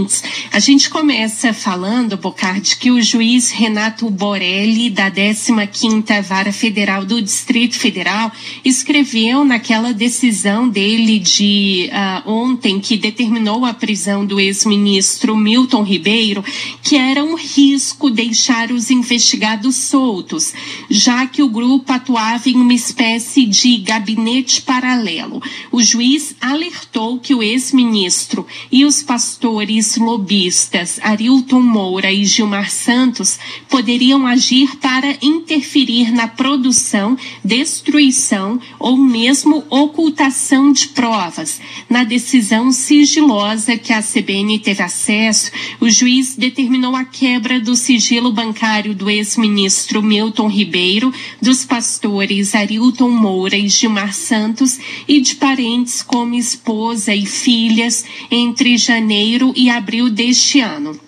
seguintes. A gente começa falando, Bocardi, que o juiz Renato Borelli, da 15ª Vara Federal do Distrito Federal, escreveu naquela decisão dele de uh, ontem, que determinou a prisão do ex-ministro Milton Ribeiro, que era um risco deixar os investigados soltos, já que o grupo atuava em uma espécie de gabinete paralelo. O juiz alertou que o ex-ministro e os pastores lobistas Arilton Moura e Gilmar Santos poderiam agir para interferir na produção, destruição ou mesmo ocultação de provas. Na decisão sigilosa que a CBN teve acesso, o juiz determinou a quebra do sigilo bancário do ex-ministro Milton Ribeiro, dos pastores Arilton Moura e Gilmar Santos e de parentes como esposa e filhas entre janeiro e abril deste ano.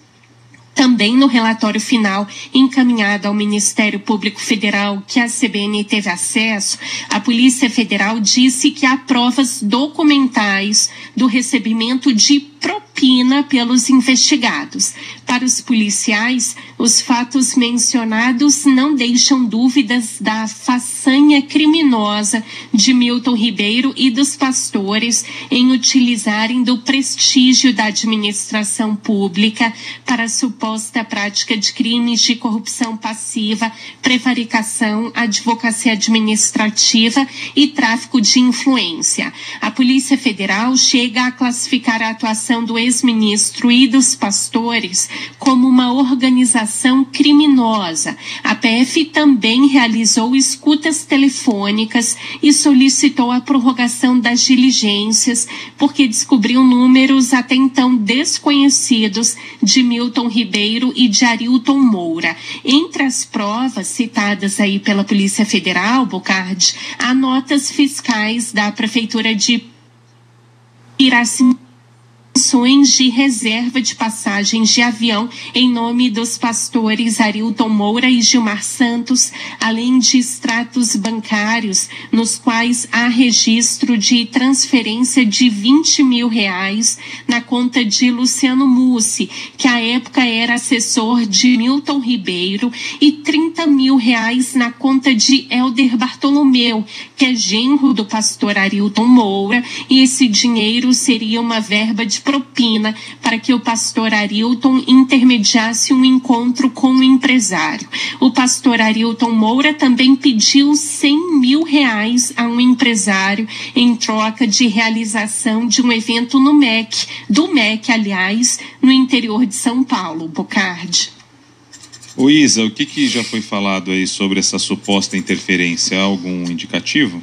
Também no relatório final encaminhado ao Ministério Público Federal, que a CBN teve acesso, a Polícia Federal disse que há provas documentais do recebimento de pelos investigados. Para os policiais, os fatos mencionados não deixam dúvidas da façanha criminosa de Milton Ribeiro e dos pastores em utilizarem do prestígio da administração pública para a suposta prática de crimes de corrupção passiva, prevaricação, advocacia administrativa e tráfico de influência. A Polícia Federal chega a classificar a atuação do ex-ministro e dos pastores como uma organização criminosa. A PF também realizou escutas telefônicas e solicitou a prorrogação das diligências, porque descobriu números até então desconhecidos de Milton Ribeiro e de Arilton Moura. Entre as provas citadas aí pela Polícia Federal, Bocardi, há notas fiscais da Prefeitura de Piracicaba ações de reserva de passagens de avião em nome dos pastores Arilton Moura e Gilmar Santos, além de extratos bancários nos quais há registro de transferência de 20 mil reais na conta de Luciano Mussi, que à época era assessor de Milton Ribeiro, e 30 mil reais na conta de Helder Bartolomeu, que é genro do pastor Arilton Moura, e esse dinheiro seria uma verba de propina para que o pastor Arilton intermediasse um encontro com o empresário. O pastor Arilton Moura também pediu 100 mil reais a um empresário em troca de realização de um evento no MEC, do MEC, aliás, no interior de São Paulo, Bocardi. O Isa, o que, que já foi falado aí sobre essa suposta interferência? Algum indicativo?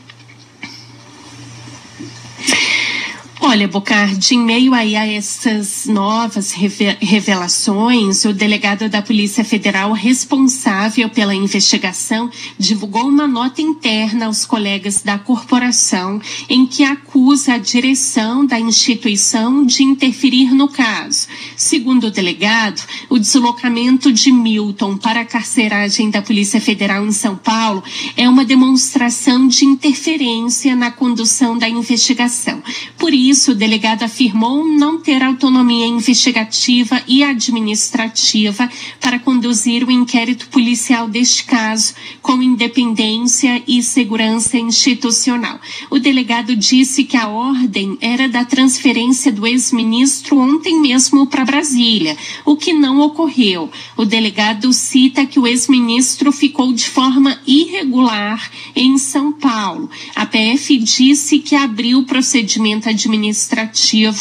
Olha, Bocardi, em meio aí a essas novas revelações, o delegado da Polícia Federal responsável pela investigação divulgou uma nota interna aos colegas da corporação em que acusa a direção da instituição de interferir no caso. Segundo o delegado, o deslocamento de Milton para a carceragem da Polícia Federal em São Paulo é uma demonstração de interferência na condução da investigação. Por isso, isso, o delegado afirmou não ter autonomia investigativa e administrativa para conduzir o inquérito policial deste caso com independência e segurança institucional. O delegado disse que a ordem era da transferência do ex-ministro ontem mesmo para Brasília, o que não ocorreu. O delegado cita que o ex-ministro ficou de forma irregular em São Paulo. A PF disse que abriu procedimento administrativo administrativo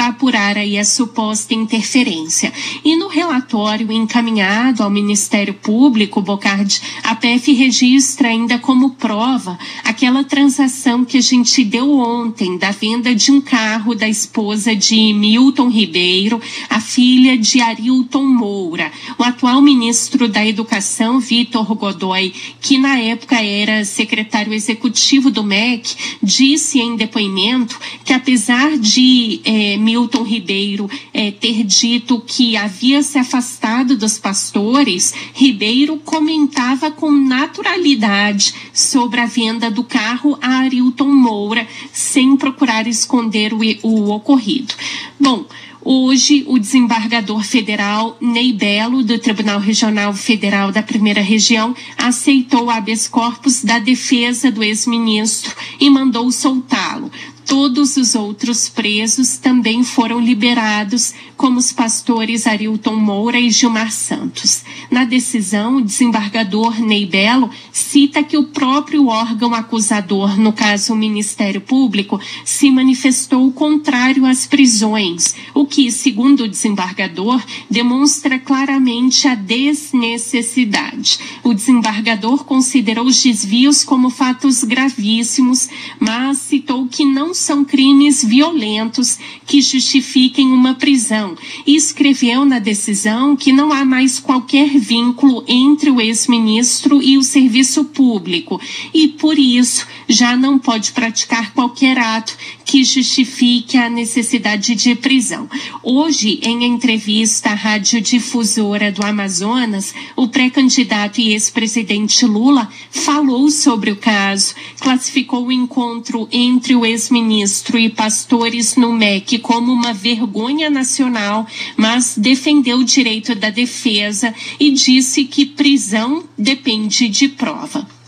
para apurar aí a suposta interferência. E no relatório encaminhado ao Ministério Público, Bocardi, a PF registra ainda como prova aquela transação que a gente deu ontem da venda de um carro da esposa de Milton Ribeiro, a filha de Arilton Moura. O atual ministro da Educação, Vitor Godoy, que na época era secretário executivo do MEC, disse em depoimento que apesar de é, Milton Ribeiro é, ter dito que havia se afastado dos pastores, Ribeiro comentava com naturalidade sobre a venda do carro a Arilton Moura, sem procurar esconder o, o ocorrido. Bom, Hoje, o desembargador federal Ney Belo, do Tribunal Regional Federal da Primeira Região, aceitou o habeas corpus da defesa do ex-ministro e mandou soltá-lo. Todos os outros presos também foram liberados, como os pastores Arilton Moura e Gilmar Santos. Na decisão, o desembargador Ney Belo cita que o próprio órgão acusador, no caso o Ministério Público, se manifestou contrário às prisões, o que, segundo o desembargador, demonstra claramente a desnecessidade. O desembargador considerou os desvios como fatos gravíssimos, mas citou que não são crimes violentos que justifiquem uma prisão e escreveu na decisão que não há mais qualquer vínculo entre o ex-ministro e o serviço público. E, por isso, já não pode praticar qualquer ato que justifique a necessidade de prisão. Hoje, em entrevista à radiodifusora do Amazonas, o pré-candidato e ex-presidente Lula falou sobre o caso, classificou o encontro entre o ex-ministro e pastores no MEC como uma vergonha nacional, mas defendeu o direito da defesa e disse que prisão depende de prova.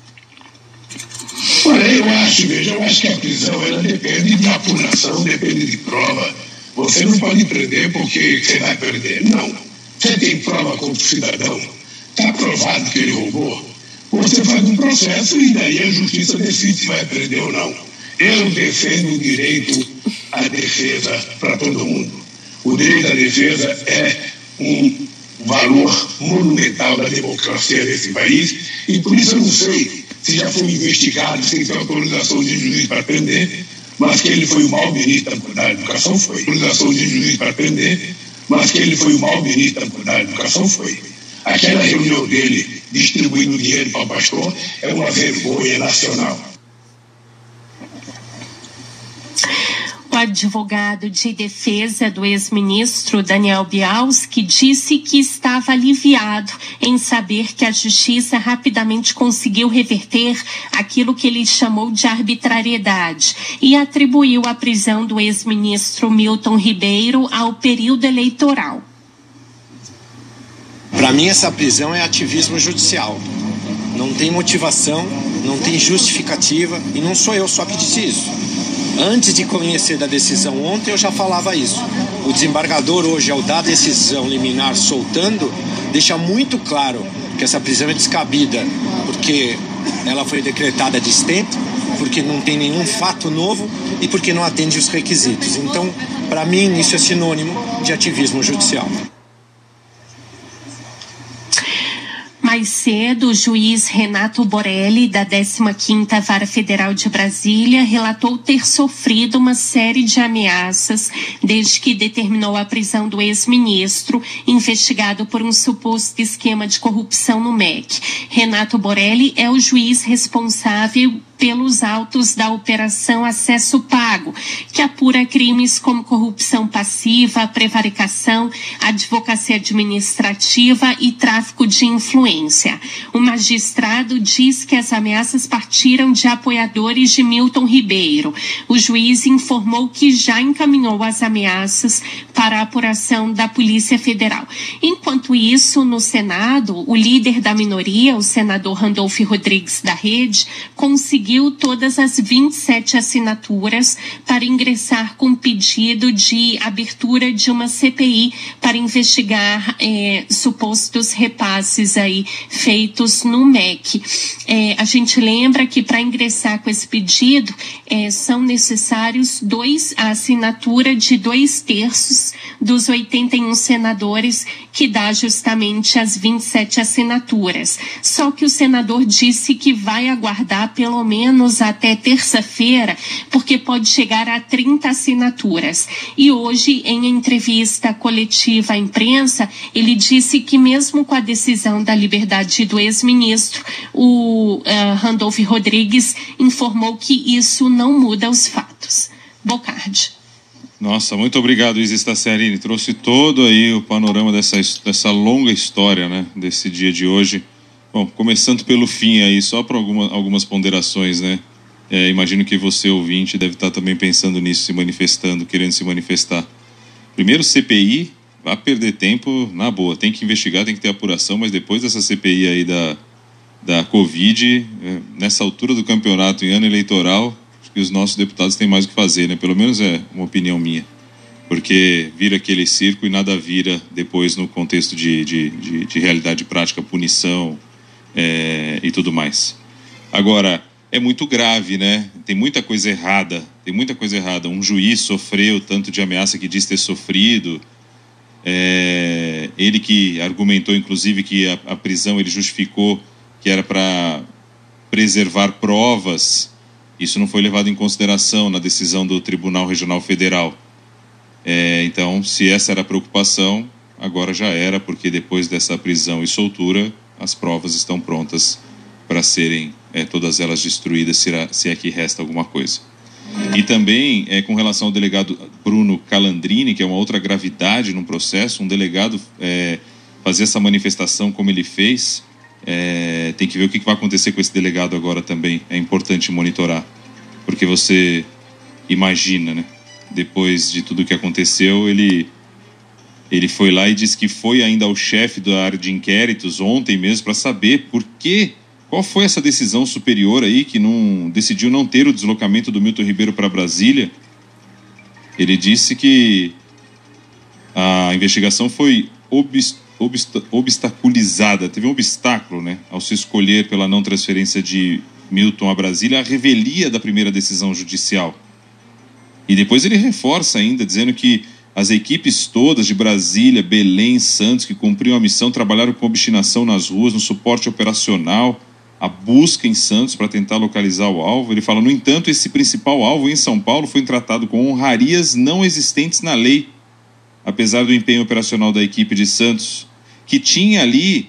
Olha, eu acho, veja, eu acho que a prisão ela depende de apuração, depende de prova. Você não pode prender porque você vai perder. Não. Você tem prova contra o cidadão. Está provado que ele roubou. Você faz um processo e daí a justiça decide se vai prender ou não. Eu defendo o direito à defesa para todo mundo. O direito à defesa é um valor monumental da democracia desse país e por isso eu não sei se já foi investigado sem ter autorização de juiz para prender, mas que ele foi o mau ministro da educação, foi. Autorização de juiz para prender, mas que ele foi o mau ministro da educação, foi. Aquela reunião dele distribuindo dinheiro para o pastor é uma vergonha nacional. Advogado de defesa do ex-ministro Daniel Bialski disse que estava aliviado em saber que a justiça rapidamente conseguiu reverter aquilo que ele chamou de arbitrariedade e atribuiu a prisão do ex-ministro Milton Ribeiro ao período eleitoral. Para mim, essa prisão é ativismo judicial. Não tem motivação, não tem justificativa e não sou eu só que disse isso. Antes de conhecer da decisão ontem, eu já falava isso. O desembargador hoje, ao dar a decisão liminar soltando, deixa muito claro que essa prisão é descabida, porque ela foi decretada de estento, porque não tem nenhum fato novo e porque não atende os requisitos. Então, para mim, isso é sinônimo de ativismo judicial. Mais cedo, o juiz Renato Borelli, da 15ª Vara Federal de Brasília, relatou ter sofrido uma série de ameaças desde que determinou a prisão do ex-ministro, investigado por um suposto esquema de corrupção no MEC. Renato Borelli é o juiz responsável pelos autos da Operação Acesso Pago, que apura crimes como corrupção passiva, prevaricação, advocacia administrativa e tráfico de influência. O magistrado diz que as ameaças partiram de apoiadores de Milton Ribeiro. O juiz informou que já encaminhou as ameaças para a apuração da Polícia Federal. Enquanto isso, no Senado, o líder da minoria, o senador Randolfo Rodrigues da Rede, conseguiu conseguiu todas as 27 assinaturas para ingressar com pedido de abertura de uma CPI para investigar é, supostos repasses aí feitos no MEC. É, a gente lembra que para ingressar com esse pedido é, são necessários dois a assinatura de dois terços dos 81 senadores que dá justamente as 27 assinaturas. Só que o senador disse que vai aguardar pelo menos até terça-feira, porque pode chegar a 30 assinaturas. E hoje, em entrevista coletiva à imprensa, ele disse que mesmo com a decisão da liberdade do ex-ministro, o uh, Randolph Rodrigues informou que isso não muda os fatos. Bocardi. Nossa, muito obrigado, Isa Staciarini. Trouxe todo aí o panorama dessa, dessa longa história, né? Desse dia de hoje. Bom, começando pelo fim aí, só para alguma, algumas ponderações, né? É, imagino que você, ouvinte, deve estar também pensando nisso, se manifestando, querendo se manifestar. Primeiro, CPI, vai perder tempo na boa. Tem que investigar, tem que ter apuração, mas depois dessa CPI aí da, da Covid, é, nessa altura do campeonato, em ano eleitoral, que os nossos deputados têm mais o que fazer, né? Pelo menos é uma opinião minha. Porque vira aquele circo e nada vira depois no contexto de, de, de, de realidade prática, punição é, e tudo mais. Agora, é muito grave, né? Tem muita coisa errada, tem muita coisa errada. Um juiz sofreu tanto de ameaça que diz ter sofrido. É, ele que argumentou, inclusive, que a, a prisão ele justificou que era para preservar provas. Isso não foi levado em consideração na decisão do Tribunal Regional Federal. É, então, se essa era a preocupação, agora já era, porque depois dessa prisão e soltura, as provas estão prontas para serem é, todas elas destruídas, se, se é que resta alguma coisa. E também, é, com relação ao delegado Bruno Calandrini, que é uma outra gravidade no processo, um delegado é, fazer essa manifestação como ele fez, é, tem que ver o que vai acontecer com esse delegado agora também. É importante monitorar, porque você imagina, né? Depois de tudo que aconteceu, ele ele foi lá e disse que foi ainda ao chefe da área de inquéritos ontem mesmo para saber por que qual foi essa decisão superior aí que não decidiu não ter o deslocamento do Milton Ribeiro para Brasília. Ele disse que a investigação foi obst obstaculizada, teve um obstáculo né, ao se escolher pela não transferência de Milton a Brasília a revelia da primeira decisão judicial. E depois ele reforça ainda, dizendo que as equipes todas de Brasília, Belém, Santos, que cumpriam a missão, trabalharam com obstinação nas ruas, no suporte operacional, a busca em Santos para tentar localizar o alvo. Ele fala, no entanto, esse principal alvo em São Paulo foi tratado com honrarias não existentes na lei, apesar do empenho operacional da equipe de Santos que tinha ali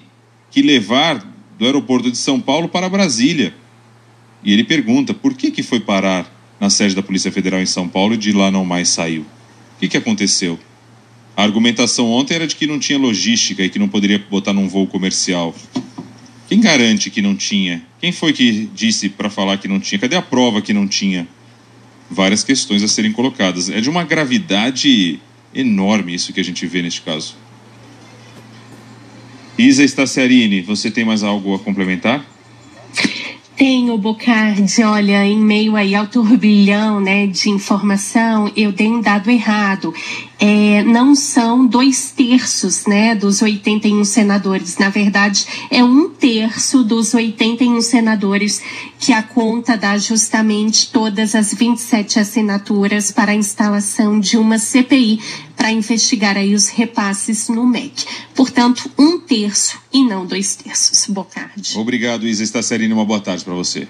que levar do aeroporto de São Paulo para Brasília. E ele pergunta por que, que foi parar na sede da Polícia Federal em São Paulo e de lá não mais saiu. O que, que aconteceu? A argumentação ontem era de que não tinha logística e que não poderia botar num voo comercial. Quem garante que não tinha? Quem foi que disse para falar que não tinha? Cadê a prova que não tinha? Várias questões a serem colocadas. É de uma gravidade enorme isso que a gente vê neste caso. Isa Staciarini, você tem mais algo a complementar? Tenho, Bocardi. Olha, em meio aí ao turbilhão né, de informação, eu dei um dado errado. É, não são dois terços né, dos 81 senadores. Na verdade, é um terço dos 81 senadores que a conta dá justamente todas as 27 assinaturas para a instalação de uma CPI para investigar aí os repasses no MEC. Portanto, um terço e não dois terços. Bocardi. Obrigado, Isa Estacerini. Uma boa tarde para você.